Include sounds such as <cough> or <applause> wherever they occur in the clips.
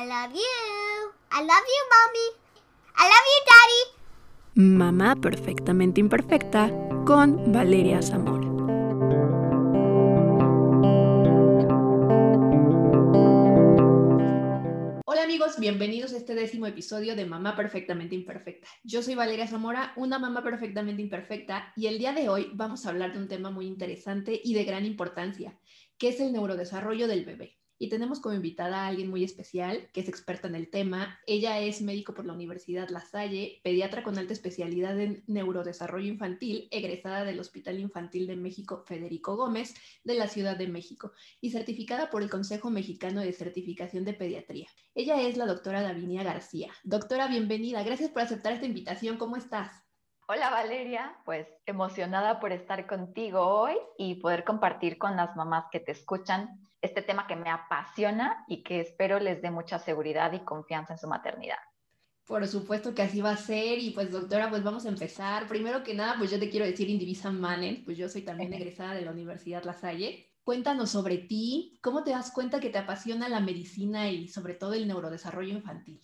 I love you. I love you, mommy. I love you, daddy. Mamá perfectamente imperfecta con Valeria Zamora. Hola amigos, bienvenidos a este décimo episodio de Mamá Perfectamente Imperfecta. Yo soy Valeria Zamora, una mamá perfectamente imperfecta, y el día de hoy vamos a hablar de un tema muy interesante y de gran importancia, que es el neurodesarrollo del bebé y tenemos como invitada a alguien muy especial que es experta en el tema. Ella es médico por la Universidad La Salle, pediatra con alta especialidad en neurodesarrollo infantil, egresada del Hospital Infantil de México Federico Gómez de la Ciudad de México y certificada por el Consejo Mexicano de Certificación de Pediatría. Ella es la doctora Davinia García. Doctora, bienvenida. Gracias por aceptar esta invitación. ¿Cómo estás? Hola Valeria, pues emocionada por estar contigo hoy y poder compartir con las mamás que te escuchan este tema que me apasiona y que espero les dé mucha seguridad y confianza en su maternidad. Por supuesto que así va a ser y pues doctora, pues vamos a empezar. Primero que nada, pues yo te quiero decir Indivisa Manen, pues yo soy también egresada de la Universidad La Salle. Cuéntanos sobre ti, ¿cómo te das cuenta que te apasiona la medicina y sobre todo el neurodesarrollo infantil?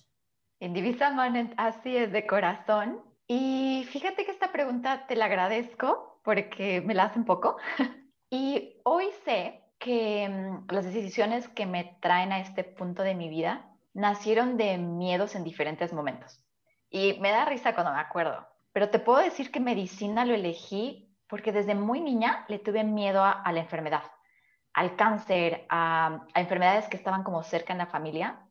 Indivisa Manen, así es de corazón. Y fíjate que esta pregunta te la agradezco porque me la hace un poco. <laughs> y hoy sé que mm, las decisiones que me traen a este punto de mi vida nacieron de miedos en diferentes momentos. Y me da risa cuando me acuerdo, pero te puedo decir que medicina lo elegí porque desde muy niña le tuve miedo a, la enfermedad, al cáncer, a, a enfermedades que estaban como cerca en la familia.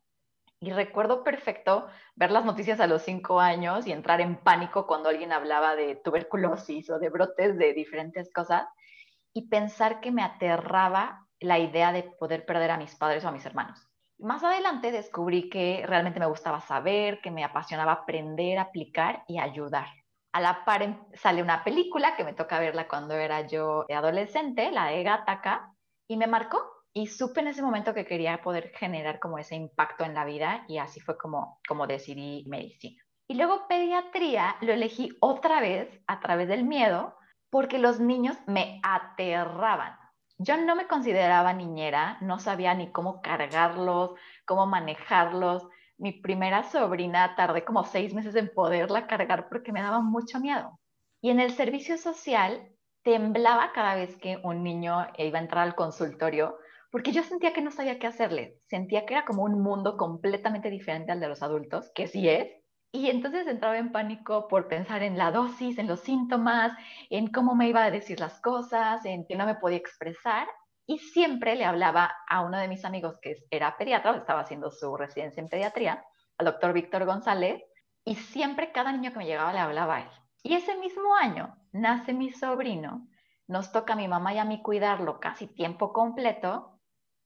Y recuerdo perfecto ver las noticias a los cinco años y entrar en pánico cuando alguien hablaba de tuberculosis o de brotes de diferentes cosas y pensar que me aterraba la idea de poder perder a mis padres o a mis hermanos. Más adelante descubrí que realmente me gustaba saber, que me apasionaba aprender, aplicar y ayudar. A la par em, sale una película que me toca verla cuando era yo adolescente, la de Gattaca, y me marcó. Y supe en ese momento que quería poder generar como ese impacto en la vida y así fue como, como decidí medicina. Y luego pediatría lo elegí otra vez a través del miedo porque los niños me aterraban. Yo no me consideraba niñera, no sabía ni cómo cargarlos, cómo manejarlos. Mi primera sobrina tardé como seis meses en poderla cargar porque me daba mucho miedo. Y en el servicio social temblaba cada vez que un niño iba a entrar al consultorio porque yo sentía que no sabía qué hacerle. Sentía que era como un mundo completamente diferente al de los adultos, que sí es, y entonces entraba en pánico por pensar en la dosis, en los síntomas, en cómo me iba a decir las cosas, en que no me podía expresar. Y siempre le hablaba a uno de mis amigos que era pediatra, estaba haciendo su residencia en pediatría, al doctor Víctor González, y siempre cada niño que me llegaba le hablaba a él. Y ese mismo año nace mi sobrino, nos toca a mi mamá y a mí cuidarlo casi tiempo completo,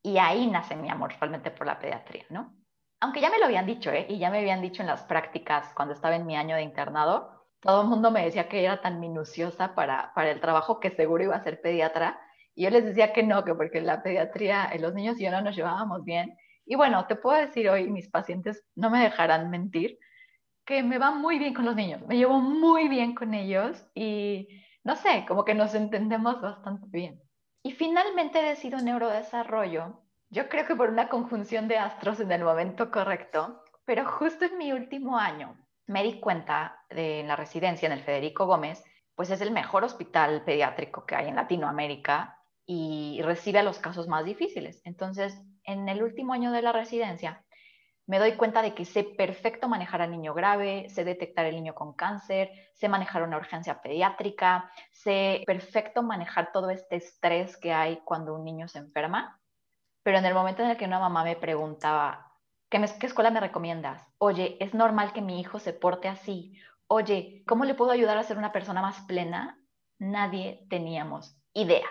y ahí nace mi amor realmente por la pediatría, ¿no? aunque ya me lo habían dicho, ¿eh? y ya me habían dicho en las prácticas cuando estaba en mi año de internado, todo el mundo me decía que era tan minuciosa para, para el trabajo que seguro iba a ser pediatra. Y yo les decía que no, que porque la pediatría, eh, los niños y yo no nos llevábamos bien. Y bueno, te puedo decir hoy, mis pacientes no me dejarán mentir, que me va muy bien con los niños, me llevo muy bien con ellos y no sé, como que nos entendemos bastante bien. Y finalmente decido neurodesarrollo yo creo que por una conjunción de astros en el momento correcto, pero justo en mi último año me di cuenta de la residencia en el Federico Gómez, pues es el mejor hospital pediátrico que hay en Latinoamérica y recibe a los casos más difíciles. Entonces, en el último año de la residencia, me doy cuenta de que sé perfecto manejar al niño grave, sé detectar el niño con cáncer, sé manejar una urgencia pediátrica, sé perfecto manejar todo este estrés que hay cuando un niño se enferma pero en el momento en el que una mamá me preguntaba, ¿qué, ¿qué escuela me recomiendas? Oye, ¿es normal que mi hijo se porte así? Oye, ¿cómo le puedo ayudar a ser una persona más plena? Nadie teníamos idea.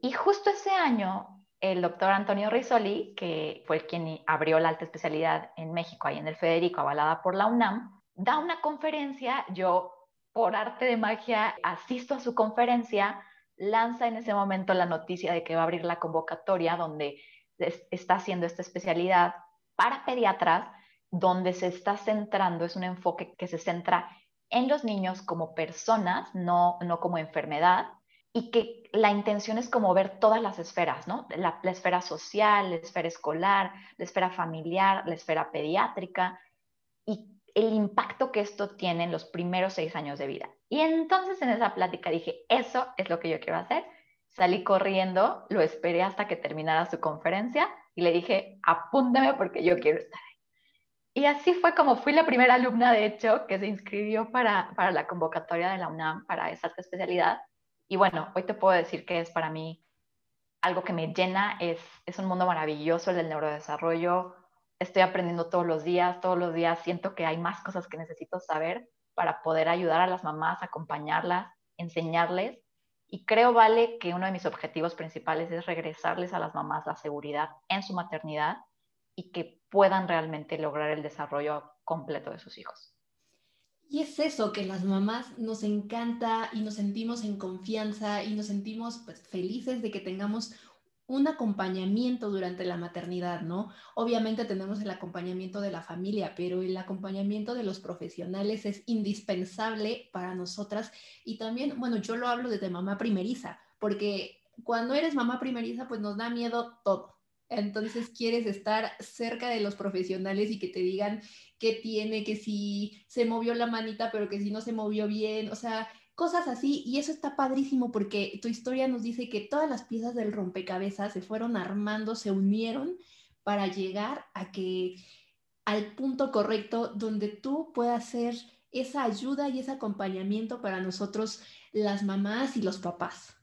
Y justo ese año, el doctor Antonio Rizzoli, que fue quien abrió la alta especialidad en México, ahí en el Federico, avalada por la UNAM, da una conferencia, yo por arte de magia asisto a su conferencia, lanza en ese momento la noticia de que va a abrir la convocatoria donde está haciendo esta especialidad para pediatras, donde se está centrando, es un enfoque que se centra en los niños como personas, no, no como enfermedad, y que la intención es como ver todas las esferas, ¿no? La, esfera social, la esfera escolar, la esfera familiar, la esfera pediátrica y el impacto que esto tiene en los primeros seis años de vida. Y entonces en esa plática dije, eso es lo que yo quiero hacer. Salí corriendo, lo esperé hasta que terminara su conferencia y le dije, apúntame porque yo quiero estar ahí. Y así fue como fui la primera alumna, de hecho, que se inscribió para, para la convocatoria de la UNAM para esa especialidad. Y bueno, hoy te puedo decir que es para mí algo que me llena, es, un mundo maravilloso el del neurodesarrollo. Estoy aprendiendo todos los días, todos los días siento que hay más cosas que necesito saber para poder ayudar a las mamás, acompañarlas, enseñarles. Y creo, Vale, que uno de mis objetivos principales es regresarles a las mamás la seguridad en su maternidad y que puedan realmente lograr el desarrollo completo de sus hijos. Y es eso, que las mamás nos encanta y nos sentimos en confianza y nos sentimos pues, felices de que tengamos un acompañamiento durante la maternidad, ¿no? Obviamente tenemos el acompañamiento de la familia, pero el acompañamiento de los profesionales es indispensable para nosotras. Y también, bueno, yo lo hablo desde mamá primeriza, porque cuando eres mamá primeriza, pues nos da miedo todo. Entonces quieres estar cerca de los profesionales y que te digan qué tiene, que si se movió la manita, pero que si no se movió bien, o sea, cosas así. Y eso está padrísimo porque tu historia nos dice que todas las piezas del rompecabezas se fueron armando, se unieron para llegar a que al punto correcto donde tú puedas ser esa ayuda y ese acompañamiento para nosotros, las mamás y los papás.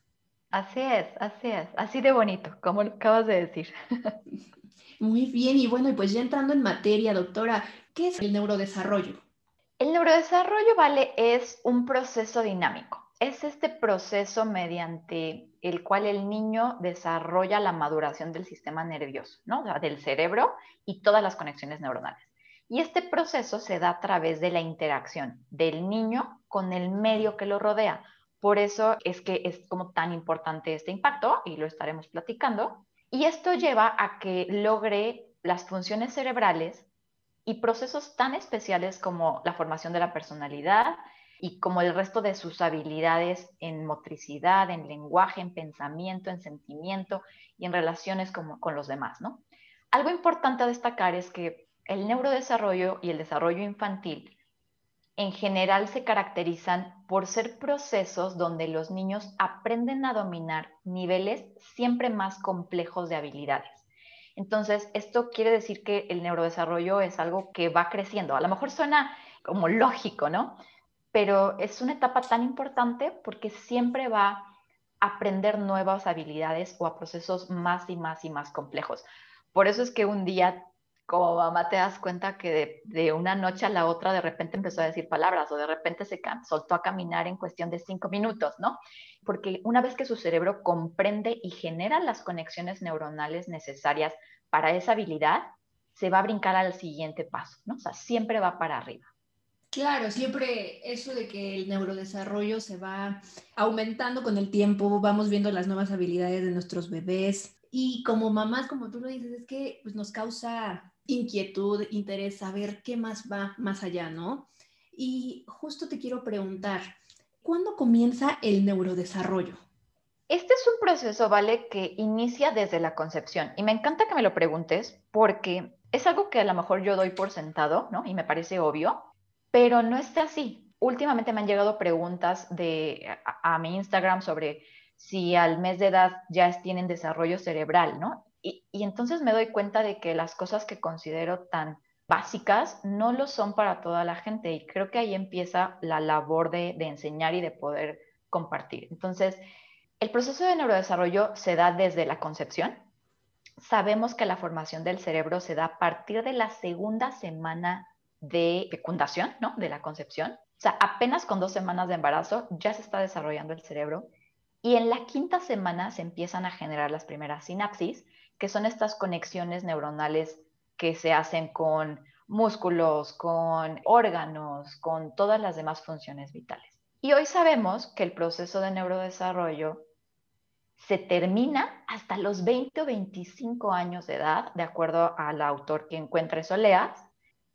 Así es, así es, así de bonito, como acabas de decir. <laughs> Muy bien, y bueno, y pues ya entrando en materia, doctora, ¿qué es el neurodesarrollo? El neurodesarrollo, vale, es un proceso dinámico. Es este proceso mediante el cual el niño desarrolla la maduración del sistema nervioso, ¿no? O sea, del cerebro y todas las conexiones neuronales. Y este proceso se da a través de la interacción del niño con el medio que lo rodea, por eso es que es como tan importante este impacto y lo estaremos platicando. Y esto lleva a que logre las funciones cerebrales y procesos tan especiales como la formación de la personalidad y como el resto de sus habilidades en motricidad, en lenguaje, en pensamiento, en sentimiento y en relaciones con los demás, ¿no? Algo importante a destacar es que el neurodesarrollo y el desarrollo infantil en general se caracterizan por ser procesos donde los niños aprenden a dominar niveles siempre más complejos de habilidades. Entonces, esto quiere decir que el neurodesarrollo es algo que va creciendo. A lo mejor suena como lógico, ¿no? Pero es una etapa tan importante porque siempre va a aprender nuevas habilidades o a procesos más y más y más complejos. Por eso es que un día como mamá te das cuenta que de, una noche a la otra de repente empezó a decir palabras o de repente se soltó a caminar en cuestión de cinco minutos, ¿no? Porque una vez que su cerebro comprende y genera las conexiones neuronales necesarias para esa habilidad, se va a brincar al siguiente paso, ¿no? O sea, siempre va para arriba. Claro, siempre eso de que el neurodesarrollo se va aumentando con el tiempo, vamos viendo las nuevas habilidades de nuestros bebés y como mamás, como tú lo dices, es que pues, nos causa inquietud, interés, saber qué más va más allá, ¿no? Y justo te quiero preguntar, ¿cuándo comienza el neurodesarrollo? Este es un proceso, ¿vale? Que inicia desde la concepción. Y me encanta que me lo preguntes porque es algo que a lo mejor yo doy por sentado, ¿no? Y me parece obvio, pero no está así. Últimamente me han llegado preguntas de, a, a mi Instagram sobre si al mes de edad ya tienen desarrollo cerebral, ¿no? Y, entonces me doy cuenta de que las cosas que considero tan básicas no lo son para toda la gente y creo que ahí empieza la labor de, de enseñar y de poder compartir. Entonces, el proceso de neurodesarrollo se da desde la concepción. Sabemos que la formación del cerebro se da a partir de la segunda semana de fecundación, ¿no? De la concepción. O sea, apenas con dos semanas de embarazo ya se está desarrollando el cerebro y en la quinta semana se empiezan a generar las primeras sinapsis, que son estas conexiones neuronales que se hacen con músculos, con órganos, con todas las demás funciones vitales. Y hoy sabemos que el proceso de neurodesarrollo se termina hasta los 20 o 25 años de edad, de acuerdo al autor que encuentre Soleas.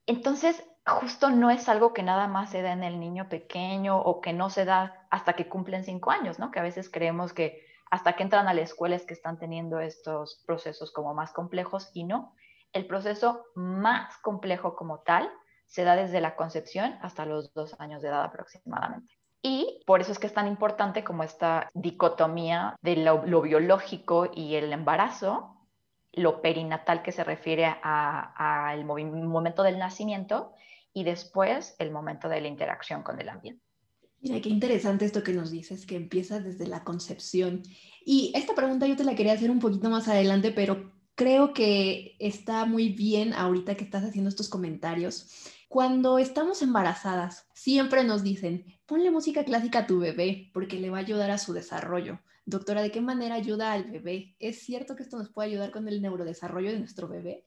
Entonces, justo no es algo que nada más se da en el niño pequeño o que no se da hasta que cumplen cinco años, ¿no? Que a veces creemos que hasta que entran a la escuela es que están teniendo estos procesos como más complejos y no. El proceso más complejo como tal se da desde la concepción hasta los dos años de edad aproximadamente. Y por eso es que es tan importante como esta dicotomía de lo, biológico y el embarazo, lo perinatal que se refiere al momento del nacimiento y después el momento de la interacción con el ambiente. Mira, qué interesante esto que nos dices, que empieza desde la concepción. Y esta pregunta yo te la quería hacer un poquito más adelante, pero creo que está muy bien ahorita que estás haciendo estos comentarios. Cuando estamos embarazadas, siempre nos dicen, ponle música clásica a tu bebé porque le va a ayudar a su desarrollo. Doctora, ¿de qué manera ayuda al bebé? ¿Es cierto que esto nos puede ayudar con el neurodesarrollo de nuestro bebé?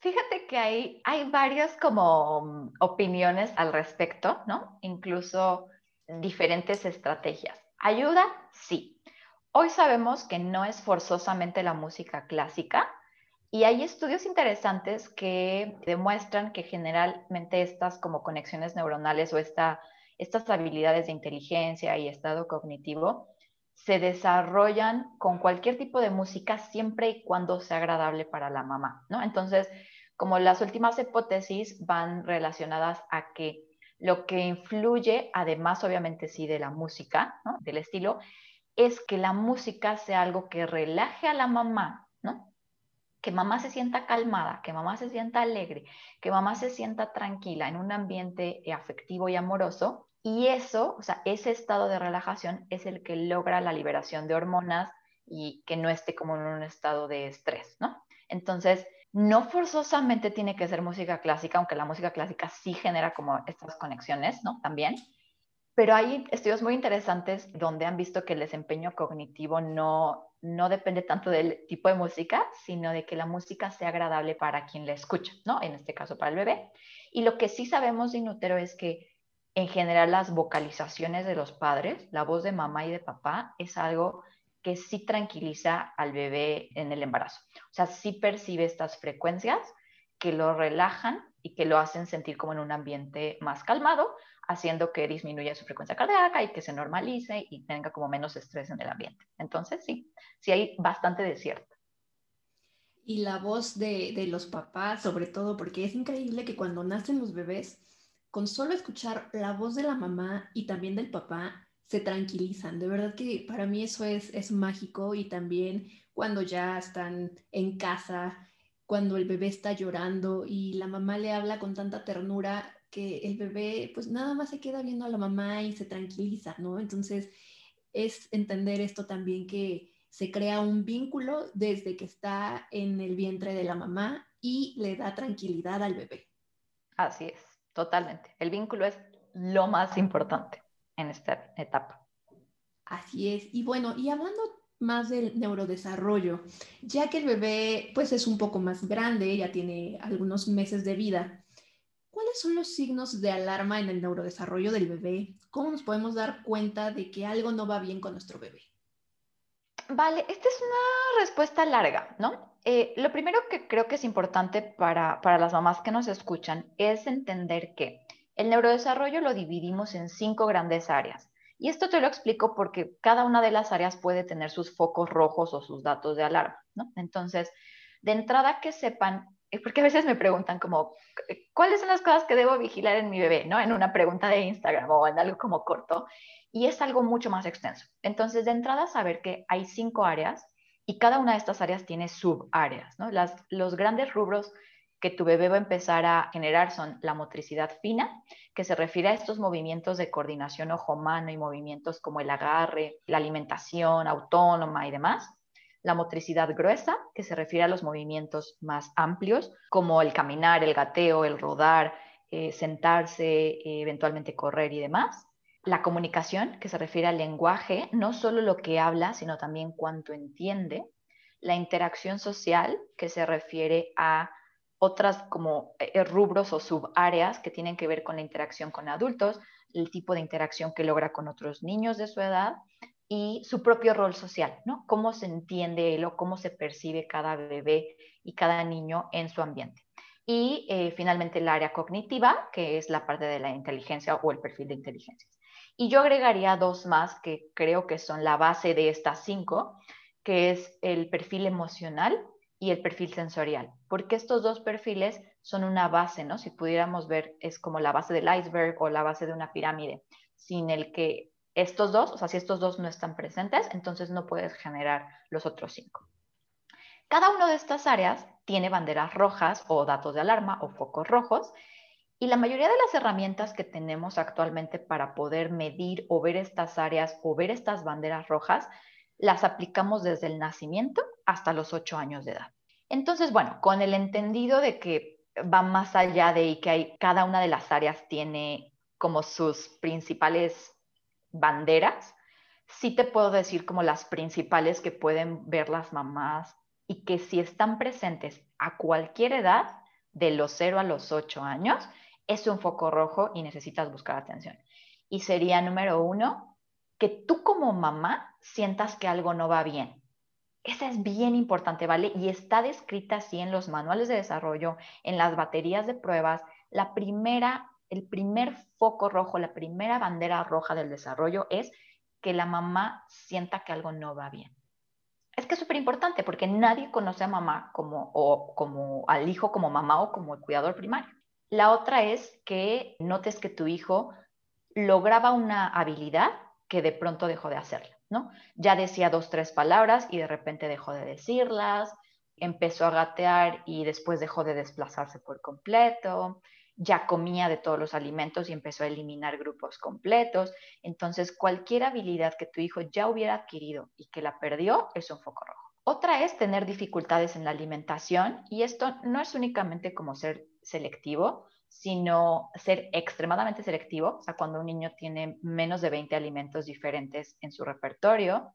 Fíjate que hay, hay varias como mm, opiniones al respecto, ¿no? Incluso diferentes estrategias. ¿Ayuda? Sí. Hoy sabemos que no es forzosamente la música clásica y hay estudios interesantes que demuestran que generalmente estas como conexiones neuronales o esta, estas habilidades de inteligencia y estado cognitivo se desarrollan con cualquier tipo de música siempre y cuando sea agradable para la mamá, ¿no? Entonces, como las últimas hipótesis van relacionadas a que lo que influye, además obviamente sí de la música, del estilo, es que la música sea algo que relaje a la mamá, ¿no? Que mamá se sienta calmada, que mamá se sienta alegre, que mamá se sienta tranquila en un ambiente afectivo y amoroso. Y eso, o sea, ese estado de relajación es el que logra la liberación de hormonas y que no esté como en un estado de estrés, ¿no? Entonces, no forzosamente tiene que ser música clásica, aunque la música clásica sí genera como estas conexiones, ¿no? También. Pero hay estudios muy interesantes donde han visto que el desempeño cognitivo no, no depende tanto del tipo de música, sino de que la música sea agradable para quien la escucha, ¿no? En este caso para el bebé. Y lo que sí sabemos de Inútero es que en general las vocalizaciones de los padres, la voz de mamá y de papá, es algo que sí tranquiliza al bebé en el embarazo. O sea, sí percibe estas frecuencias que lo relajan y que lo hacen sentir como en un ambiente más calmado, haciendo que disminuya su frecuencia cardíaca y que se normalice y tenga como menos estrés en el ambiente. Entonces, sí, sí hay bastante desierto. Y la voz de, de los papás, sobre todo, porque es increíble que cuando nacen los bebés, con solo escuchar la voz de la mamá y también del papá, se tranquilizan. De verdad que para mí eso es, es mágico y también cuando ya están en casa, cuando el bebé está llorando y la mamá le habla con tanta ternura que el bebé pues nada más se queda viendo a la mamá y se tranquiliza, ¿no? Entonces es entender esto también que se crea un vínculo desde que está en el vientre de la mamá y le da tranquilidad al bebé. Así es, totalmente. El vínculo es lo más importante en esta etapa. Así es. Y bueno, y hablando más del neurodesarrollo, ya que el bebé pues es un poco más grande, ya tiene algunos meses de vida, ¿cuáles son los signos de alarma en el neurodesarrollo del bebé? ¿Cómo nos podemos dar cuenta de que algo no va bien con nuestro bebé? Vale, esta es una respuesta larga, ¿no? Eh, lo primero que creo que es importante para, para las mamás que nos escuchan es entender que el neurodesarrollo lo dividimos en cinco grandes áreas. Y esto te lo explico porque cada una de las áreas puede tener sus focos rojos o sus datos de alarma, ¿no? Entonces, de entrada que sepan, eh, porque a veces me preguntan como, ¿cuáles son las cosas que debo vigilar en mi bebé, ¿no? En una pregunta de Instagram o en algo como corto. Y es algo mucho más extenso. Entonces, de entrada saber que hay cinco áreas y cada una de estas áreas tiene subáreas, ¿no? Las, los grandes rubros que tu bebé va a empezar a generar son la motricidad fina, que se refiere a estos movimientos de coordinación ojo-mano y movimientos como el agarre, la alimentación autónoma y demás. La motricidad gruesa, que se refiere a los movimientos más amplios, como el caminar, el gateo, el rodar, eh, sentarse, eh, eventualmente correr y demás. La comunicación, que se refiere al lenguaje, no solo lo que habla, sino también cuánto entiende. La interacción social, que se refiere a otras como eh, rubros o subáreas que tienen que ver con la interacción con adultos, el tipo de interacción que logra con otros niños de su edad y su propio rol social, ¿no? Cómo se entiende él o cómo se percibe cada bebé y cada niño en su ambiente. y eh, finalmente el área cognitiva, que es la parte de la inteligencia o el perfil de inteligencia. Y yo agregaría dos más que creo que son la base de estas cinco, que es el perfil emocional y el perfil sensorial, porque estos dos perfiles son una base, ¿no? Si pudiéramos ver, es como la base del iceberg o la base de una pirámide, sin el que estos dos, o sea, si estos dos no están presentes, entonces no puedes generar los otros cinco. Cada una de estas áreas tiene banderas rojas o datos de alarma o focos rojos y la mayoría de las herramientas que tenemos actualmente para poder medir o ver estas áreas o ver estas banderas rojas las aplicamos desde el nacimiento hasta los ocho años de edad. Entonces, bueno, con el entendido de que va más allá de y que cada una de las áreas tiene como sus principales banderas, sí te puedo decir como las principales que pueden ver las mamás y que si están presentes a cualquier edad, de los 0 a los 8 años, es un foco rojo y necesitas buscar atención. Y sería número uno, que tú como mamá sientas que algo no va bien. Esa es bien importante, ¿vale? Y está descrita así en los manuales de desarrollo, en las baterías de pruebas. La primera, el primer foco rojo, la primera bandera roja del desarrollo es que la mamá sienta que algo no va bien es que es súper importante porque nadie conoce a mamá como, o como al hijo como mamá o como el cuidador primario. La otra es que notes que tu hijo lograba una habilidad que de pronto dejó de hacerla, Ya decía dos, tres palabras y de repente dejó de decirlas, empezó a gatear y después dejó de desplazarse por completo, ya comía de todos los alimentos y empezó a eliminar grupos completos. Entonces, cualquier habilidad que tu hijo ya hubiera adquirido y que la perdió es un foco rojo. Otra es tener dificultades en la alimentación y esto no es únicamente como ser selectivo, sino ser extremadamente selectivo, o sea, cuando un niño tiene menos de 20 alimentos diferentes en su repertorio,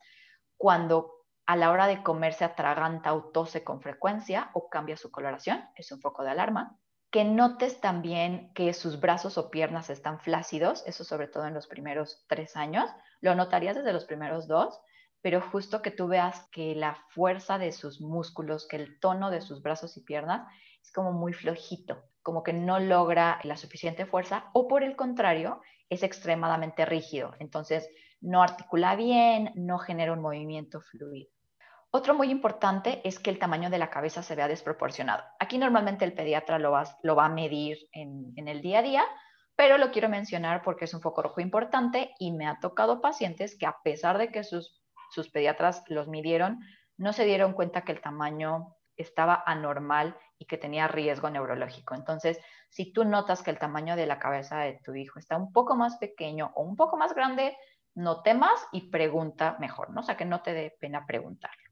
cuando a la hora de comer se atraganta o tose con frecuencia o cambia su coloración, es un foco de alarma que notes también que sus brazos o piernas están flácidos, eso sobre todo en los primeros tres años, lo notarías desde los primeros dos, pero justo que tú veas que la fuerza de sus músculos, que el tono de sus brazos y piernas es como muy flojito, como que no logra la suficiente fuerza o por el contrario, es extremadamente rígido, entonces no articula bien, no genera un movimiento fluido. Otro muy importante es que el tamaño de la cabeza se vea desproporcionado. Aquí normalmente el pediatra lo va, lo va a medir en, en el día a día, pero lo quiero mencionar porque es un foco rojo importante y me ha tocado pacientes que a pesar de que sus, sus pediatras los midieron, no se dieron cuenta que el tamaño estaba anormal y que tenía riesgo neurológico. Entonces, si tú notas que el tamaño de la cabeza de tu hijo está un poco más pequeño o un poco más grande, no temas y pregunta mejor, ¿no? O sea, que no te dé pena preguntarlo.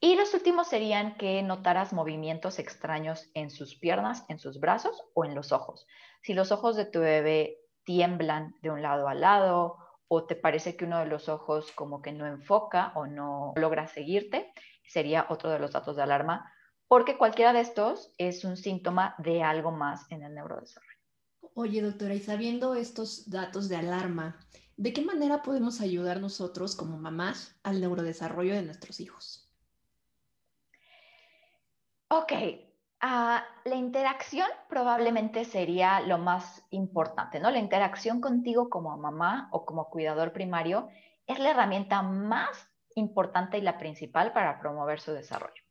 Y los últimos serían que notaras movimientos extraños en sus piernas, en sus brazos o en los ojos. Si los ojos de tu bebé tiemblan de un lado al lado o te parece que uno de los ojos como que no enfoca o no logra seguirte, sería otro de los datos de alarma, porque cualquiera de estos es un síntoma de algo más en el neurodesarrollo. Oye, doctora, y sabiendo estos datos de alarma, ¿de qué manera podemos ayudar nosotros como mamás al neurodesarrollo de nuestros hijos? Ok, ah, la interacción probablemente sería lo más importante, ¿no? La interacción contigo como mamá o como cuidador primario es la herramienta más importante y la principal para promover su desarrollo.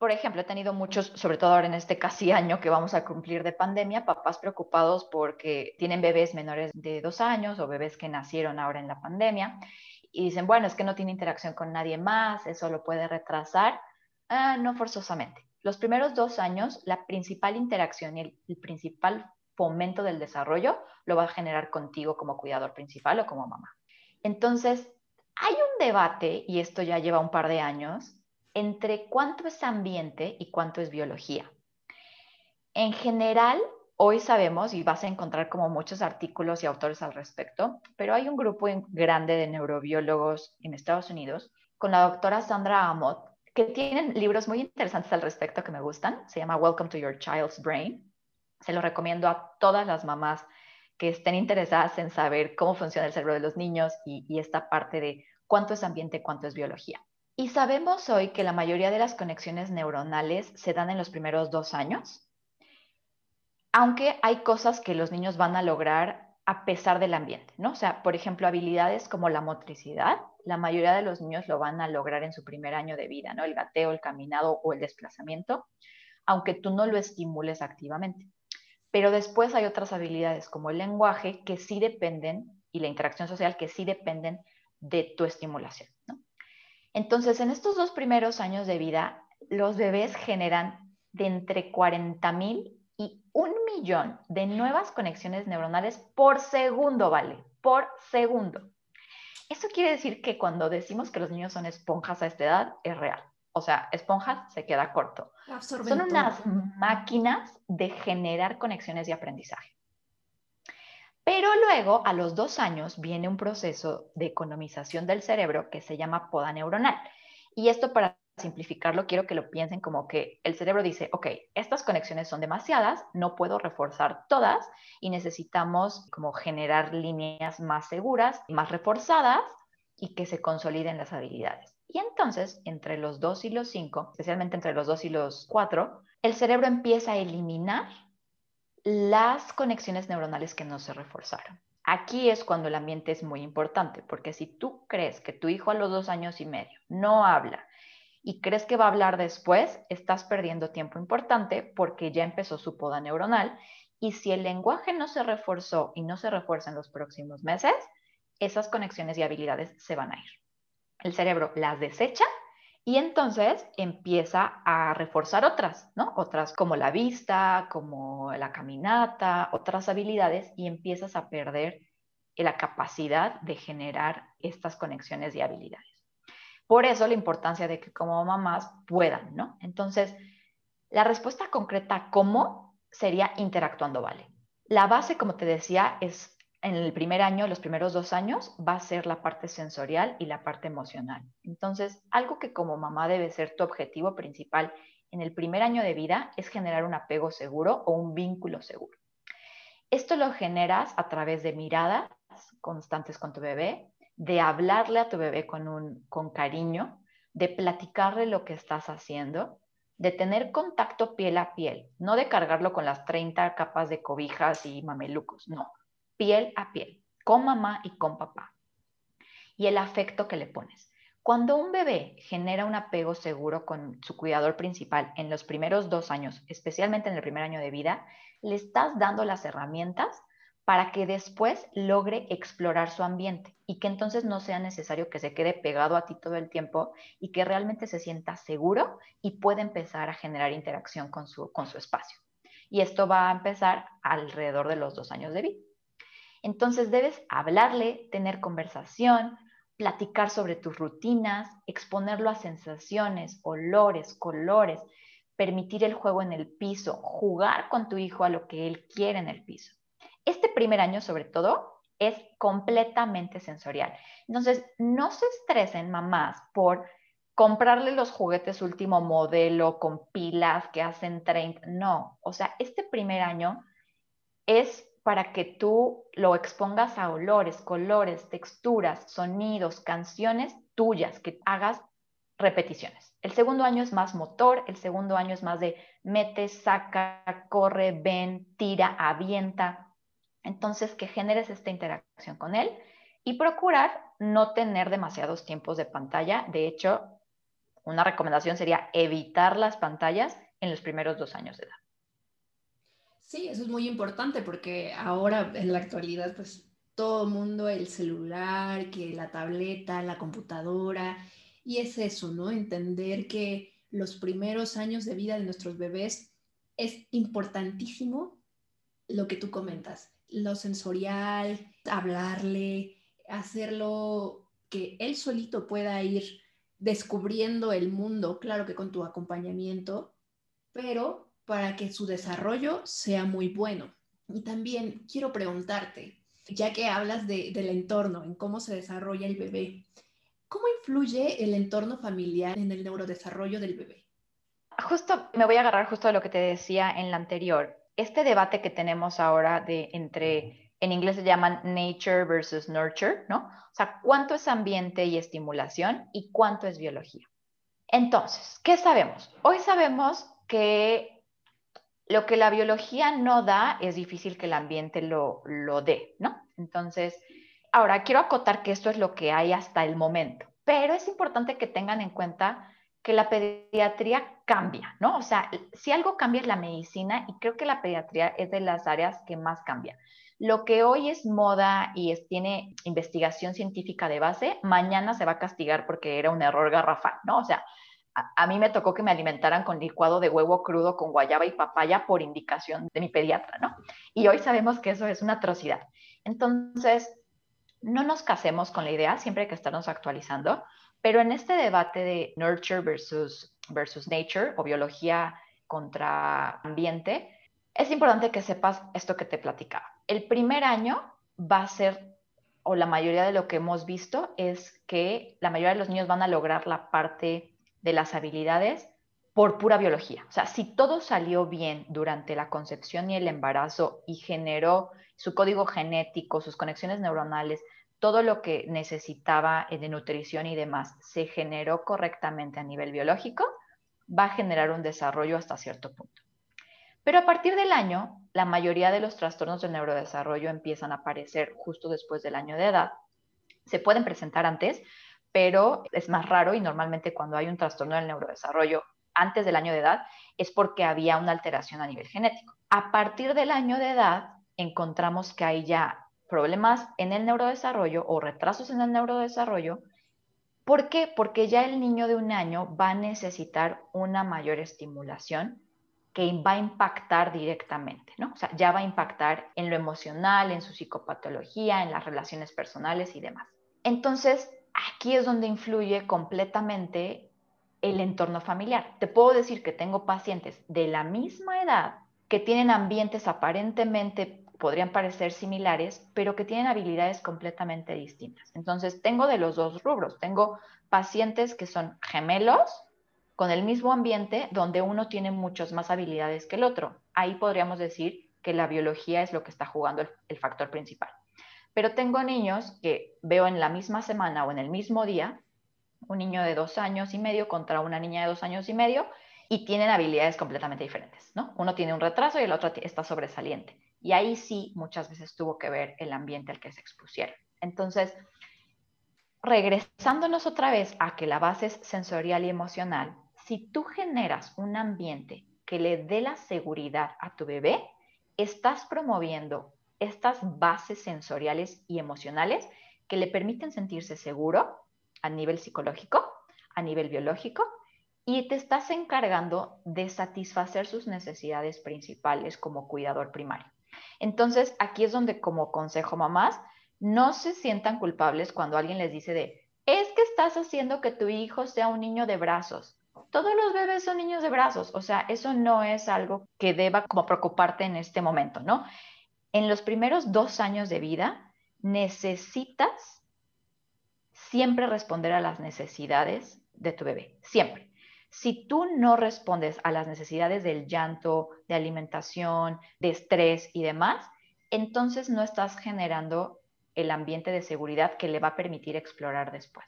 Por ejemplo, he tenido muchos, sobre todo ahora en este casi año que vamos a cumplir de pandemia, papás preocupados porque tienen bebés menores de dos años o bebés que nacieron ahora en la pandemia y dicen, bueno, es que no tiene interacción con nadie más, eso lo puede retrasar. Ah, no forzosamente los primeros dos años, la principal interacción y el, principal fomento del desarrollo lo va a generar contigo como cuidador principal o como mamá. Entonces, hay un debate, y esto ya lleva un par de años, entre cuánto es ambiente y cuánto es biología. En general, hoy sabemos, y vas a encontrar como muchos artículos y autores al respecto, pero hay un grupo grande de neurobiólogos en Estados Unidos, con la doctora Sandra Amott, que tienen libros muy interesantes al respecto que me gustan. Se llama Welcome to Your Child's Brain. Se lo recomiendo a todas las mamás que estén interesadas en saber cómo funciona el cerebro de los niños y, y esta parte de cuánto es ambiente, cuánto es biología. Y sabemos hoy que la mayoría de las conexiones neuronales se dan en los primeros dos años, aunque hay cosas que los niños van a lograr a pesar del ambiente, ¿no? O sea, por ejemplo, habilidades como la motricidad, la mayoría de los niños lo van a lograr en su primer año de vida, ¿no? El gateo, el caminado o el desplazamiento, aunque tú no lo estimules activamente. Pero después hay otras habilidades como el lenguaje que sí dependen y la interacción social que sí dependen de tu estimulación. Entonces, en estos dos primeros años de vida, los bebés generan de entre 40 mil y un millón de nuevas conexiones neuronales por segundo, ¿vale? Por segundo. Eso quiere decir que cuando decimos que los niños son esponjas a esta edad, es real. O sea, esponjas se queda corto. son unas máquinas de generar conexiones y aprendizaje. Pero luego, a los dos años, viene un proceso de economización del cerebro que se llama poda neuronal. Y esto para simplificarlo, quiero que lo piensen como que el cerebro dice, ok, estas conexiones son demasiadas, no puedo reforzar todas y necesitamos como generar líneas más seguras, más reforzadas y que se consoliden las habilidades. Y entonces, entre los dos y los cinco, especialmente entre los dos y los cuatro, el cerebro empieza a eliminar las conexiones neuronales que no se reforzaron. Aquí es cuando el ambiente es muy importante, porque si tú crees que tu hijo a los dos años y medio no habla y crees que va a hablar después, estás perdiendo tiempo importante porque ya empezó su poda neuronal y si el lenguaje no se reforzó y no se refuerza en los próximos meses, esas conexiones y habilidades se van a ir. El cerebro las desecha y entonces empieza a reforzar otras, ¿no? Otras como la vista, como la caminata, otras habilidades y empiezas a perder la capacidad de generar estas conexiones y habilidades. Por eso la importancia de que como mamás puedan, ¿no? Entonces, la respuesta concreta cómo sería interactuando, ¿vale? La base, como te decía, es en el primer año, los primeros dos años, va a ser la parte sensorial y la parte emocional. Entonces, algo que como mamá debe ser tu objetivo principal en el primer año de vida es generar un apego seguro o un vínculo seguro. Esto lo generas a través de miradas constantes con tu bebé, de hablarle a tu bebé con, un, con cariño, de platicarle lo que estás haciendo, de tener contacto piel a piel, no de cargarlo con las 30 capas de cobijas y mamelucos, no, piel a piel, con mamá y con papá. Y el afecto que le pones. Cuando un bebé genera un apego seguro con su cuidador principal en los primeros dos años, especialmente en el primer año de vida, le estás dando las herramientas para que después logre explorar su ambiente y que entonces no sea necesario que se quede pegado a ti todo el tiempo y que realmente se sienta seguro y pueda empezar a generar interacción con su, con su espacio. Y esto va a empezar alrededor de los dos años de vida. Entonces debes hablarle, tener conversación, platicar sobre tus rutinas, exponerlo a sensaciones, olores, colores, permitir el juego en el piso, jugar con tu hijo a lo que él quiere en el piso. Este primer año, sobre todo, es completamente sensorial. Entonces, no se estresen mamás por comprarle los juguetes último modelo con pilas que hacen 30. No, o sea, este primer año es para que tú lo expongas a olores, colores, texturas, sonidos, canciones tuyas, que hagas repeticiones. El segundo año es más motor, el segundo año es más de mete, saca, corre, ven, tira, avienta. Entonces, que generes esta interacción con él y procurar no tener demasiados tiempos de pantalla. De hecho, una recomendación sería evitar las pantallas en los primeros dos años de edad. Sí, eso es muy importante porque ahora en la actualidad, pues todo mundo, el celular, que la tableta, la computadora, y es eso, ¿no? Entender que los primeros años de vida de nuestros bebés es importantísimo lo que tú comentas, lo sensorial, hablarle, hacerlo que él solito pueda ir descubriendo el mundo, claro que con tu acompañamiento, pero para que su desarrollo sea muy bueno. Y también quiero preguntarte, ya que hablas del entorno, en cómo se desarrolla el bebé, ¿cómo influye el entorno familiar en el neurodesarrollo del bebé? Justo, me voy a agarrar justo de lo que te decía en la anterior. Este debate que tenemos ahora de entre, en inglés se llaman nature versus nurture, ¿no? O sea, cuánto es ambiente y estimulación y cuánto es biología. Entonces, ¿qué sabemos? Hoy sabemos que lo que la biología no da es difícil que el ambiente lo, lo dé, ¿no? Entonces, ahora quiero acotar que esto es lo que hay hasta el momento, pero es importante que tengan en cuenta que la pediatría cambia, ¿no? O sea, si algo cambia es la medicina y creo que la pediatría es de las áreas que más cambia. Lo que hoy es moda y tiene investigación científica de base, mañana se va a castigar porque era un error garrafal, ¿no? O sea, a, mí me tocó que me alimentaran con licuado de huevo crudo con guayaba y papaya por indicación de mi pediatra, ¿no? Y hoy sabemos que eso es una atrocidad. Entonces, no nos casemos con la idea, siempre hay que estarnos actualizando, pero en este debate de nurture versus, versus nature o biología contra ambiente, es importante que sepas esto que te platicaba. El primer año va a ser, o la mayoría de lo que hemos visto, es que la mayoría de los niños van a lograr la parte de las habilidades por pura biología. O sea, si todo salió bien durante la concepción y el embarazo y generó su código genético, sus conexiones neuronales, todo lo que necesitaba de nutrición y demás se generó correctamente a nivel biológico, va a generar un desarrollo hasta cierto punto. Pero a partir del año, la mayoría de los trastornos del neurodesarrollo empiezan a aparecer justo después del año de edad. Se pueden presentar antes, pero es más raro y normalmente cuando hay un trastorno del neurodesarrollo antes del año de edad es porque había una alteración a nivel genético. A partir del año de edad encontramos que hay ya problemas en el neurodesarrollo o retrasos en el neurodesarrollo. ¿Por qué? Porque ya el niño de un año va a necesitar una mayor estimulación que va a impactar directamente, ¿no? O sea, ya va a impactar en lo emocional, en su psicopatología, en las relaciones personales y demás. Entonces, aquí es donde influye completamente el entorno familiar. Te puedo decir que tengo pacientes de la misma edad que tienen ambientes aparentemente podrían parecer similares, pero que tienen habilidades completamente distintas. Entonces, tengo de los dos rubros. Tengo pacientes que son gemelos con el mismo ambiente donde uno tiene muchas más habilidades que el otro. Ahí podríamos decir que la biología es lo que está jugando el, factor principal. Pero tengo niños que veo en la misma semana o en el mismo día, un niño de dos años y medio contra una niña de dos años y medio, y tienen habilidades completamente diferentes, ¿no? Uno tiene un retraso y el otro está sobresaliente. Y ahí sí muchas veces tuvo que ver el ambiente al que se expusieron. Entonces, regresándonos otra vez a que la base es sensorial y emocional, si tú generas un ambiente que le dé la seguridad a tu bebé, estás promoviendo estas bases sensoriales y emocionales que le permiten sentirse seguro a nivel psicológico, a nivel biológico, y te estás encargando de satisfacer sus necesidades principales como cuidador primario. Entonces, aquí es donde como consejo mamás, no se sientan culpables cuando alguien les dice de, es que estás haciendo que tu hijo sea un niño de brazos. Todos los bebés son niños de brazos, o sea, eso no es algo que deba como preocuparte en este momento, ¿no? En los primeros dos años de vida necesitas siempre responder a las necesidades de tu bebé, siempre. Si tú no respondes a las necesidades del llanto, de alimentación, de estrés y demás, entonces no estás generando el ambiente de seguridad que le va a permitir explorar después.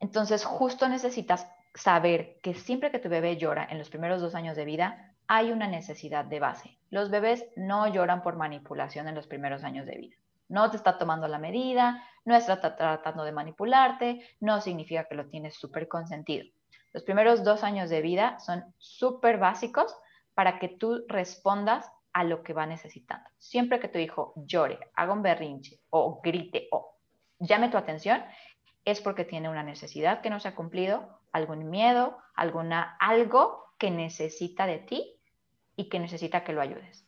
Entonces, justo necesitas saber que siempre que tu bebé llora en los primeros dos años de vida, hay una necesidad de base. Los bebés no lloran por manipulación en los primeros años de vida. No te está tomando la medida, no está tratando de manipularte, no significa que lo tienes súper consentido. Los primeros dos años de vida son súper básicos para que tú respondas a lo que va necesitando. Siempre que tu hijo llore, haga un berrinche o grite o llame tu atención, es porque tiene una necesidad que no se ha cumplido, algún miedo, alguna, algo que necesita de ti y que necesita que lo ayudes.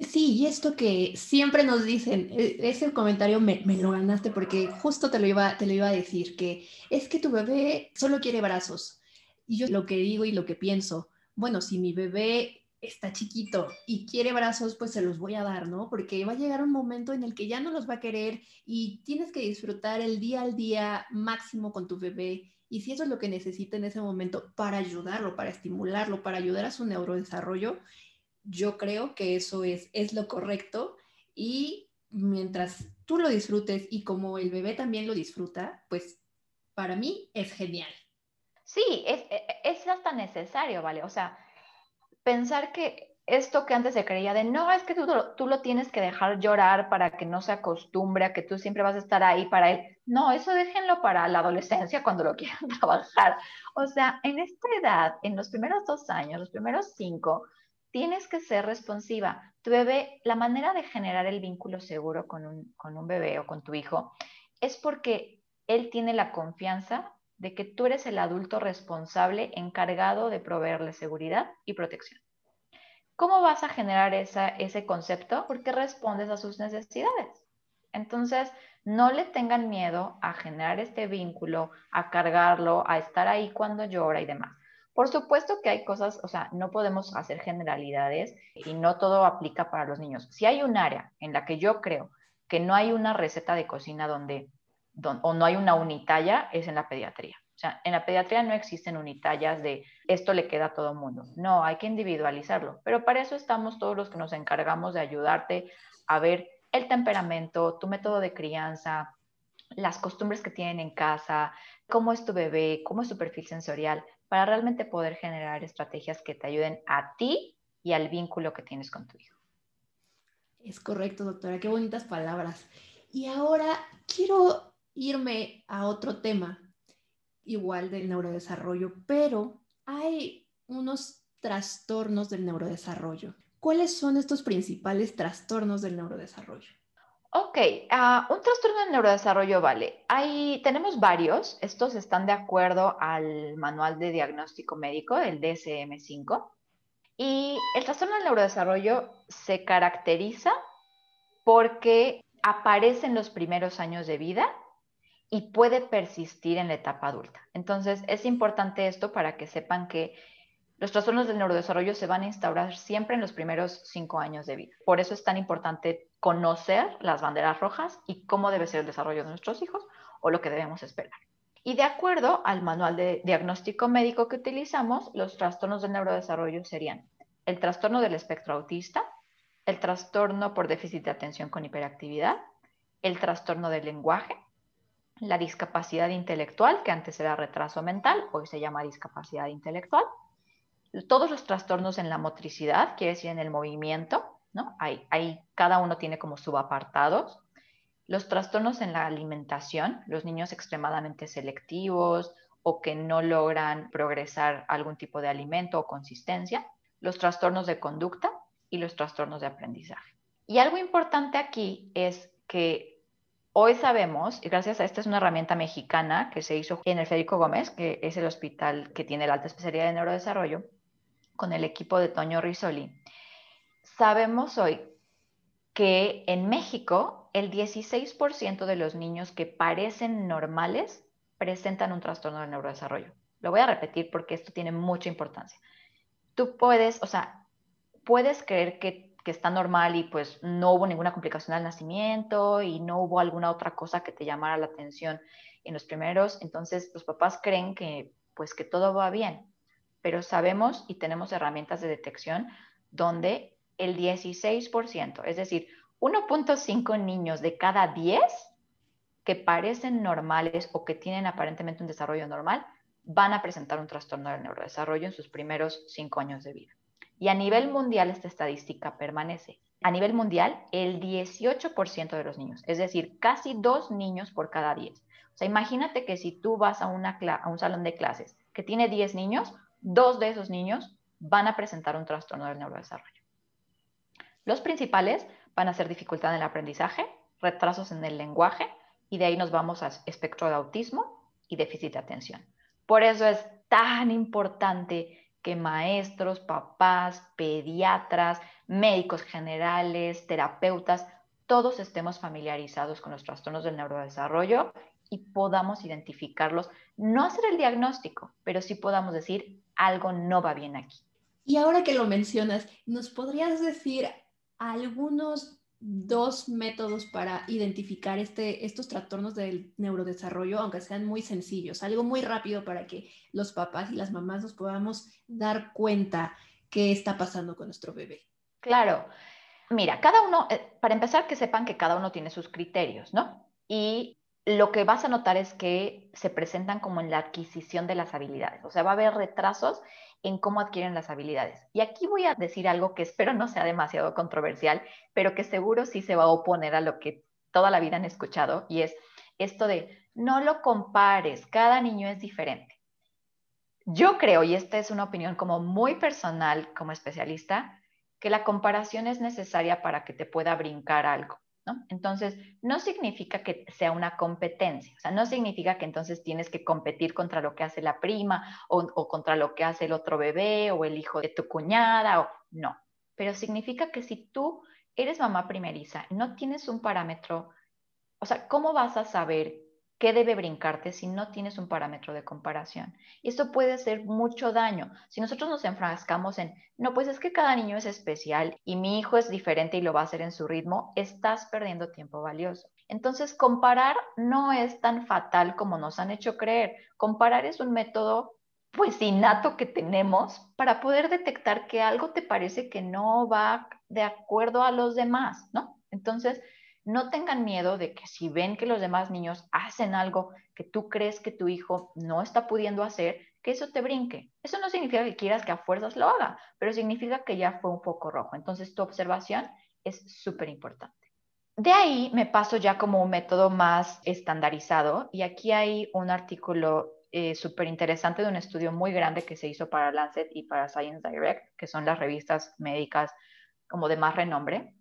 Sí, y esto que siempre nos dicen, e, ese comentario me, lo ganaste porque justo te lo, iba, te lo iba a decir, que es que tu bebé solo quiere brazos. Y yo lo que digo y lo que pienso, bueno, si mi bebé está chiquito y quiere brazos, pues se los voy a dar, ¿no? Porque va a llegar un momento en el que ya no los va a querer y tienes que disfrutar el día al día máximo con tu bebé. Y si eso es lo que necesita en ese momento para ayudarlo, para estimularlo, para ayudar a su neurodesarrollo, yo creo que eso es, es lo correcto y mientras tú lo disfrutes y como el bebé también lo disfruta, pues para mí es genial. Sí, es, e, es hasta necesario, ¿vale? O sea, pensar que esto que antes se creía de, no, es que tú, tú, lo tienes que dejar llorar para que no se acostumbre a que tú siempre vas a estar ahí para él. No, eso déjenlo para la adolescencia cuando lo <laughs> quieran trabajar. O sea, en esta edad, en los primeros dos años, los primeros cinco, tienes que ser responsiva. Tu bebé, la manera de generar el vínculo seguro con un, con un bebé o con tu hijo es porque él tiene la confianza de que tú eres el adulto responsable encargado de proveerle seguridad y protección. ¿Cómo vas a generar ese concepto? Porque respondes a sus necesidades. Entonces, no le tengan miedo a generar este vínculo, a cargarlo, a estar ahí cuando llora y demás. Por supuesto que hay cosas, o sea, no podemos hacer generalidades y no todo aplica para los niños. Si hay un área en la que yo creo que no hay una receta de cocina donde o no hay una unitalla, es en la pediatría. O sea, en la pediatría no existen unitallas de esto le queda a todo mundo. No, hay que individualizarlo. Pero para eso estamos todos los que nos encargamos de ayudarte a ver el temperamento, tu método de crianza, las costumbres que tienen en casa, cómo es tu bebé, cómo es su perfil sensorial, para realmente poder generar estrategias que te ayuden a ti y al vínculo que tienes con tu hijo. Es correcto, doctora. Qué bonitas palabras. Y ahora quiero irme a otro tema, igual del neurodesarrollo, pero hay unos trastornos del neurodesarrollo. ¿Cuáles son estos principales trastornos del neurodesarrollo? Ok, ah, un trastorno del neurodesarrollo, vale. Hay, tenemos varios. Estos están de acuerdo al manual de diagnóstico médico, el DSM5. Y el trastorno del neurodesarrollo se caracteriza porque aparece en los primeros años de vida y puede persistir en la etapa adulta. Entonces, es importante esto para que sepan que los trastornos del neurodesarrollo se van a instaurar siempre en los primeros cinco años de vida. Por eso es tan importante conocer las banderas rojas y cómo debe ser el desarrollo de nuestros hijos o lo que debemos esperar. Y de acuerdo al manual de diagnóstico médico que utilizamos, los trastornos del neurodesarrollo serían el trastorno del espectro autista, el trastorno por déficit de atención con hiperactividad, el trastorno del lenguaje, la discapacidad intelectual, que antes era retraso mental, hoy se llama discapacidad intelectual, todos los trastornos en la motricidad, quiere decir en el movimiento, ¿no? Ahí, cada uno tiene como subapartados. Los trastornos en la alimentación, los niños extremadamente selectivos o que no logran progresar algún tipo de alimento o consistencia, los trastornos de conducta y los trastornos de aprendizaje. Y algo importante aquí es que Hoy sabemos, y gracias a esta es una herramienta mexicana que se hizo en el Federico Gómez, que es el hospital que tiene la alta especialidad de neurodesarrollo, con el equipo de Toño Risoli, sabemos hoy que en México el 16% de los niños que parecen normales presentan un trastorno del neurodesarrollo. Lo voy a repetir porque esto tiene mucha importancia. Tú puedes, o sea, puedes creer que que está normal y pues no hubo ninguna complicación al nacimiento y no hubo alguna otra cosa que te llamara la atención en los primeros, entonces los papás creen que pues que todo va bien, pero sabemos y tenemos herramientas de detección donde el 16%, es decir, 1.5 niños de cada 10 que parecen normales o que tienen aparentemente un desarrollo normal, van a presentar un trastorno del neurodesarrollo en sus primeros 5 años de vida. Y a nivel mundial esta estadística permanece. A nivel mundial, el 18% de los niños, es decir, casi dos niños por cada 10. O sea, imagínate que si tú vas a, una a un salón de clases que tiene 10 niños, dos de esos niños van a presentar un trastorno del neurodesarrollo. Los principales van a ser dificultad en el aprendizaje, retrasos en el lenguaje y de ahí nos vamos a espectro de autismo y déficit de atención. Por eso es tan importante que maestros, papás, pediatras, médicos generales, terapeutas, todos estemos familiarizados con los trastornos del neurodesarrollo y podamos identificarlos, no hacer el diagnóstico, pero sí podamos decir algo no va bien aquí. Y ahora que lo mencionas, ¿nos podrías decir algunos dos métodos para identificar este, estos trastornos del neurodesarrollo, aunque sean muy sencillos, algo muy rápido para que los papás y las mamás nos podamos dar cuenta qué está pasando con nuestro bebé. Claro. Mira, cada uno, eh, para empezar, que sepan que cada uno tiene sus criterios, ¿no? Y lo que vas a notar es que se presentan como en la adquisición de las habilidades, o sea, va a haber retrasos en cómo adquieren las habilidades. Y aquí voy a decir algo que espero no sea demasiado controversial, pero que seguro sí se va a oponer a lo que toda la vida han escuchado, y es esto de no lo compares, cada niño es diferente. Yo creo, y esta es una opinión como muy personal como especialista, que la comparación es necesaria para que te pueda brincar algo. ¿No? Entonces, no significa que sea una competencia, o sea, no significa que entonces tienes que competir contra lo que hace la prima o, contra lo que hace el otro bebé o el hijo de tu cuñada, o no, pero significa que si tú eres mamá primeriza, no tienes un parámetro, o sea, ¿cómo vas a saber qué debe brincarte si no tienes un parámetro de comparación. Y esto puede hacer mucho daño. Si nosotros nos enfrascamos en, no, pues es que cada niño es especial y mi hijo es diferente y lo va a hacer en su ritmo, estás perdiendo tiempo valioso. Entonces, comparar no es tan fatal como nos han hecho creer. Comparar es un método pues innato que tenemos para poder detectar que algo te parece que no va de acuerdo a los demás, ¿no? Entonces, no tengan miedo de que si ven que los demás niños hacen algo que tú crees que tu hijo no está pudiendo hacer, que eso te brinque. Eso no significa que quieras que a fuerzas lo haga, pero significa que ya fue un foco rojo. Entonces tu observación es súper importante. De ahí me paso ya como un método más estandarizado y aquí hay un artículo eh, súper interesante de un estudio muy grande que se hizo para Lancet y para Science Direct, que son las revistas médicas como de más renombre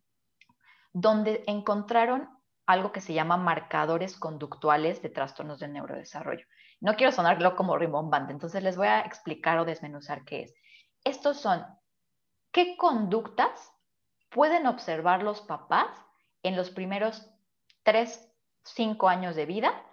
donde encontraron algo que se llama marcadores conductuales de trastornos del neurodesarrollo. No quiero sonarlo como rimbombante, entonces les voy a explicar o desmenuzar qué es. Estos son qué conductas pueden observar los papás en los primeros 3, 5 años de vida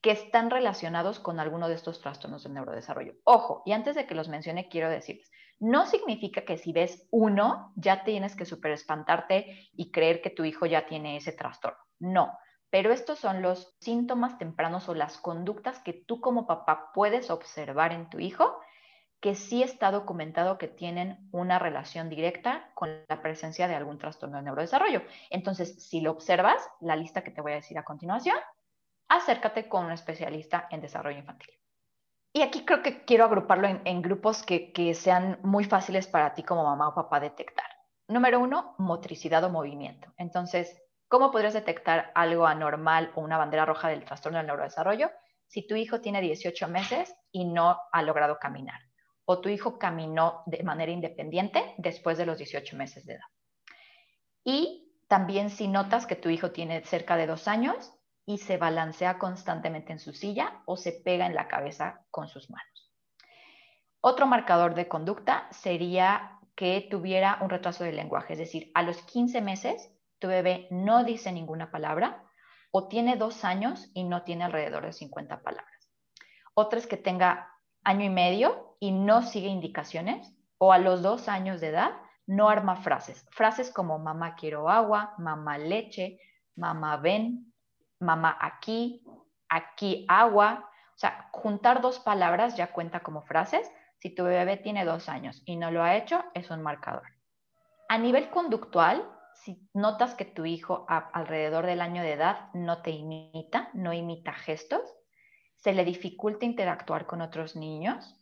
que están relacionados con alguno de estos trastornos del neurodesarrollo. Ojo, y antes de que los mencione, quiero decirles, no significa que si ves uno, ya tienes que super espantarte y creer que tu hijo ya tiene ese trastorno. No, pero estos son los síntomas tempranos o las conductas que tú como papá puedes observar en tu hijo que sí está documentado que tienen una relación directa con la presencia de algún trastorno del neurodesarrollo. Entonces, si lo observas, la lista que te voy a decir a continuación, acércate con un especialista en desarrollo infantil. Y aquí creo que quiero agruparlo en, grupos que, que, sean muy fáciles para ti como mamá o papá detectar. Número uno, motricidad o movimiento. Entonces, ¿cómo podrías detectar algo anormal o una bandera roja del trastorno del neurodesarrollo si tu hijo tiene 18 meses y no ha logrado caminar? O tu hijo caminó de manera independiente después de los 18 meses de edad. Y también si notas que tu hijo tiene cerca de dos años y se balancea constantemente en su silla o se pega en la cabeza con sus manos. Otro marcador de conducta sería que tuviera un retraso de lenguaje, es decir, a los 15 meses tu bebé no dice ninguna palabra o tiene dos años y no tiene alrededor de 50 palabras. Otra es que tenga año y medio y no sigue indicaciones o a los dos años de edad no arma frases. Frases como mamá quiero agua, mamá leche, mamá ven, mamá aquí, aquí agua. O sea, juntar dos palabras ya cuenta como frases. Si tu bebé tiene dos años y no lo ha hecho, es un marcador. A nivel conductual, si notas que tu hijo alrededor del año de edad no te imita, no imita gestos, se le dificulta interactuar con otros niños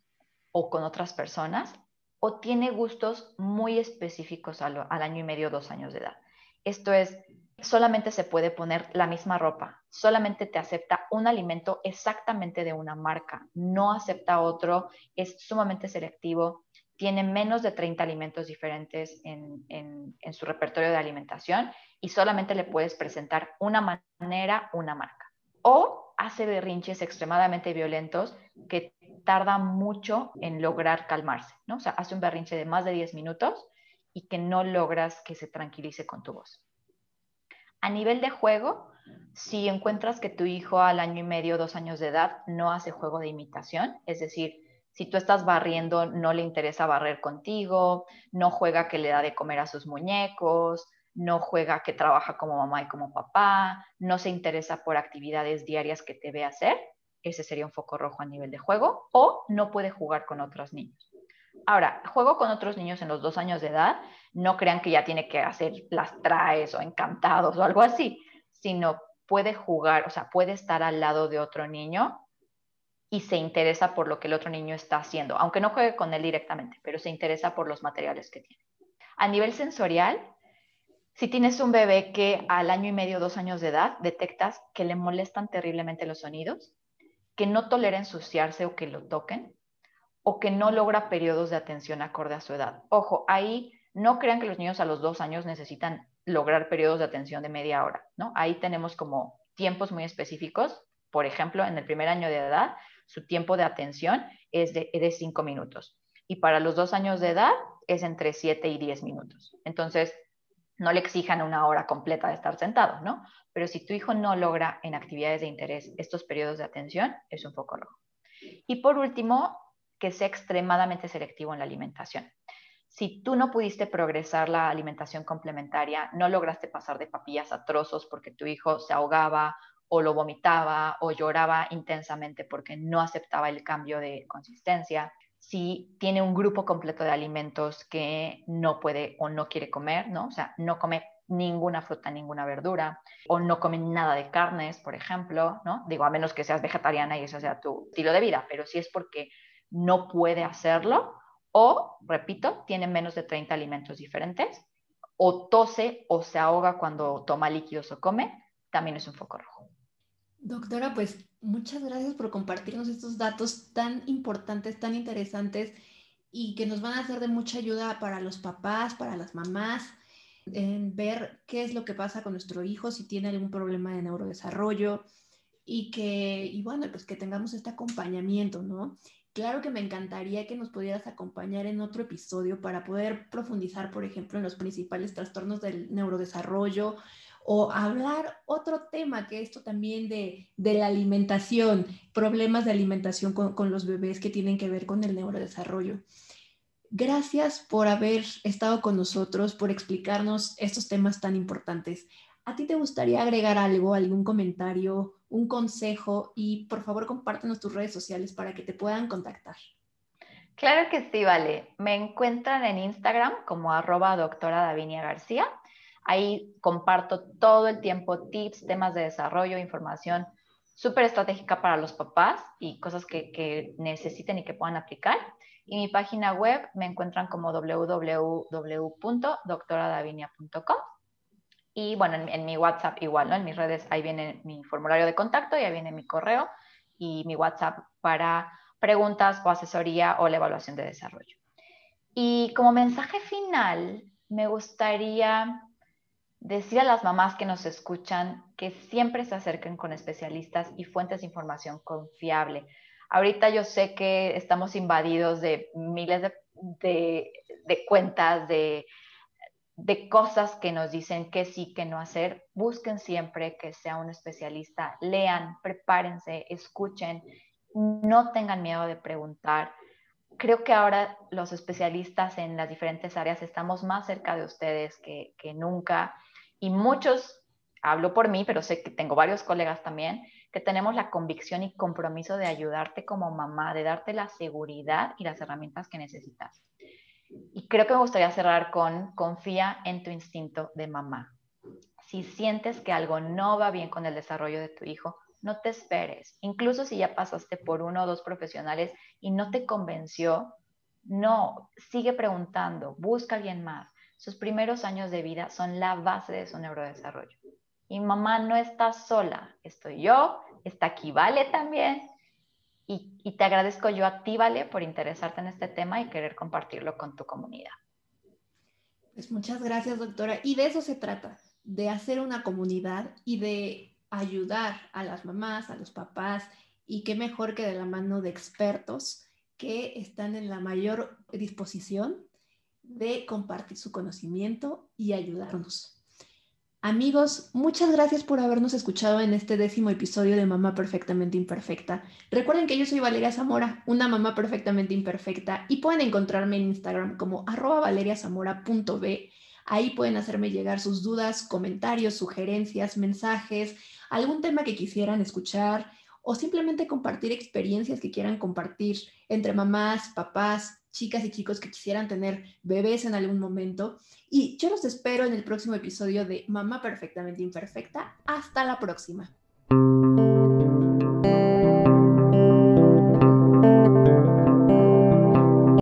o con otras personas, o tiene gustos muy específicos al, al año y medio, dos años de edad. Esto es, solamente se puede poner la misma ropa, solamente te acepta un alimento exactamente de una marca, no acepta otro, es sumamente selectivo, tiene menos de 30 alimentos diferentes en, en su repertorio de alimentación y solamente le puedes presentar una manera, una marca. O hace berrinches extremadamente violentos que tarda mucho en lograr calmarse, ¿no? O sea, hace un berrinche de más de 10 minutos y que no logras que se tranquilice con tu voz. A nivel de juego, si encuentras que tu hijo al año y medio, dos años de edad, no hace juego de imitación, es decir, si tú estás barriendo, no le interesa barrer contigo, no juega que le da de comer a sus muñecos, no juega que trabaja como mamá y como papá, no se interesa por actividades diarias que te ve hacer, ese sería un foco rojo a nivel de juego, o no puede jugar con otros niños. Ahora, juego con otros niños en los dos años de edad, no crean que ya tiene que hacer las traes o encantados o algo así, sino puede jugar, o sea, puede estar al lado de otro niño y se interesa por lo que el otro niño está haciendo, aunque no juegue con él directamente, pero se interesa por los materiales que tiene. A nivel sensorial, si tienes un bebé que al año y medio, dos años de edad, detectas que le molestan terriblemente los sonidos, que no tolera ensuciarse o que lo toquen, o que no logra periodos de atención acorde a su edad. Ojo, ahí no crean que los niños a los dos años necesitan lograr periodos de atención de media hora, ¿no? Ahí tenemos como tiempos muy específicos. Por ejemplo, en el primer año de edad, su tiempo de atención es de, cinco minutos. Y para los dos años de edad es entre siete y diez minutos. Entonces, no le exijan una hora completa de estar sentado, ¿no? Pero si tu hijo no logra en actividades de interés estos periodos de atención, es un foco rojo. Y por último, que sea extremadamente selectivo en la alimentación. Si tú no pudiste progresar la alimentación complementaria, no lograste pasar de papillas a trozos porque tu hijo se ahogaba o lo vomitaba o lloraba intensamente porque no aceptaba el cambio de consistencia, si tiene un grupo completo de alimentos que no puede o no quiere comer, ¿no? O sea, no come ninguna fruta, ninguna verdura, o no come nada de carnes, por ejemplo, ¿no? Digo, a menos que seas vegetariana y eso sea tu estilo de vida, pero si es porque no puede hacerlo, o, repito, tiene menos de 30 alimentos diferentes, o tose o se ahoga cuando toma líquidos o come, también es un foco rojo. Doctora, pues muchas gracias por compartirnos estos datos tan importantes, tan interesantes y que nos van a ser de mucha ayuda para los papás, para las mamás, en ver qué es lo que pasa con nuestro hijo, si tiene algún problema de neurodesarrollo y que, y bueno, pues que tengamos este acompañamiento, ¿no? Claro que me encantaría que nos pudieras acompañar en otro episodio para poder profundizar, por ejemplo, en los principales trastornos del neurodesarrollo, o hablar otro tema que esto también de, la alimentación, problemas de alimentación con, los bebés que tienen que ver con el neurodesarrollo. Gracias por haber estado con nosotros, por explicarnos estos temas tan importantes. ¿A ti te gustaría agregar algo, algún comentario, un consejo? Y por favor compártenos tus redes sociales para que te puedan contactar. Claro que sí, vale. Me encuentran en Instagram como arroba doctora Davinia García Ahí comparto todo el tiempo tips, temas de desarrollo, información súper estratégica para los papás y cosas que, necesiten y que puedan aplicar. Y mi página web me encuentran como www.doctoradavinia.com. Y bueno, en, mi WhatsApp igual, ¿no? En mis redes ahí viene mi formulario de contacto y ahí viene mi correo y mi WhatsApp para preguntas o asesoría o la evaluación de desarrollo. Y como mensaje final, me gustaría decir a las mamás que nos escuchan que siempre se acerquen con especialistas y fuentes de información confiable. Ahorita yo sé que estamos invadidos de miles de, cuentas, de, de cosas que nos dicen que sí, que no hacer. Busquen siempre que sea un especialista, lean, prepárense, escuchen, no tengan miedo de preguntar. Creo que ahora los especialistas en las diferentes áreas estamos más cerca de ustedes que, que nunca y muchos, hablo por mí, pero sé que tengo varios colegas también, que tenemos la convicción y compromiso de ayudarte como mamá, de darte la seguridad y las herramientas que necesitas. Y creo que me gustaría cerrar con confía en tu instinto de mamá. Si sientes que algo no va bien con el desarrollo de tu hijo, no te esperes. Incluso si ya pasaste por uno o dos profesionales y no te convenció, no, sigue preguntando, busca a alguien más. Sus primeros años de vida son la base de su neurodesarrollo. Y mamá no está sola, estoy yo, está aquí Vale también. Y, te agradezco yo a ti, Vale, por interesarte en este tema y querer compartirlo con tu comunidad. Pues muchas gracias, doctora. Y de eso se trata, de hacer una comunidad y de ayudar a las mamás, a los papás, y qué mejor que de la mano de expertos que están en la mayor disposición de compartir su conocimiento y ayudarnos. Amigos, muchas gracias por habernos escuchado en este décimo episodio de Mamá Perfectamente Imperfecta. Recuerden que yo soy Valeria Zamora, una mamá perfectamente imperfecta, y pueden encontrarme en Instagram como arroba valeriazamora.b. Ahí pueden hacerme llegar sus dudas, comentarios, sugerencias, mensajes, algún tema que quisieran escuchar o simplemente compartir experiencias que quieran compartir entre mamás, papás, chicas y chicos que quisieran tener bebés en algún momento. Y yo los espero en el próximo episodio de Mamá Perfectamente Imperfecta. Hasta la próxima.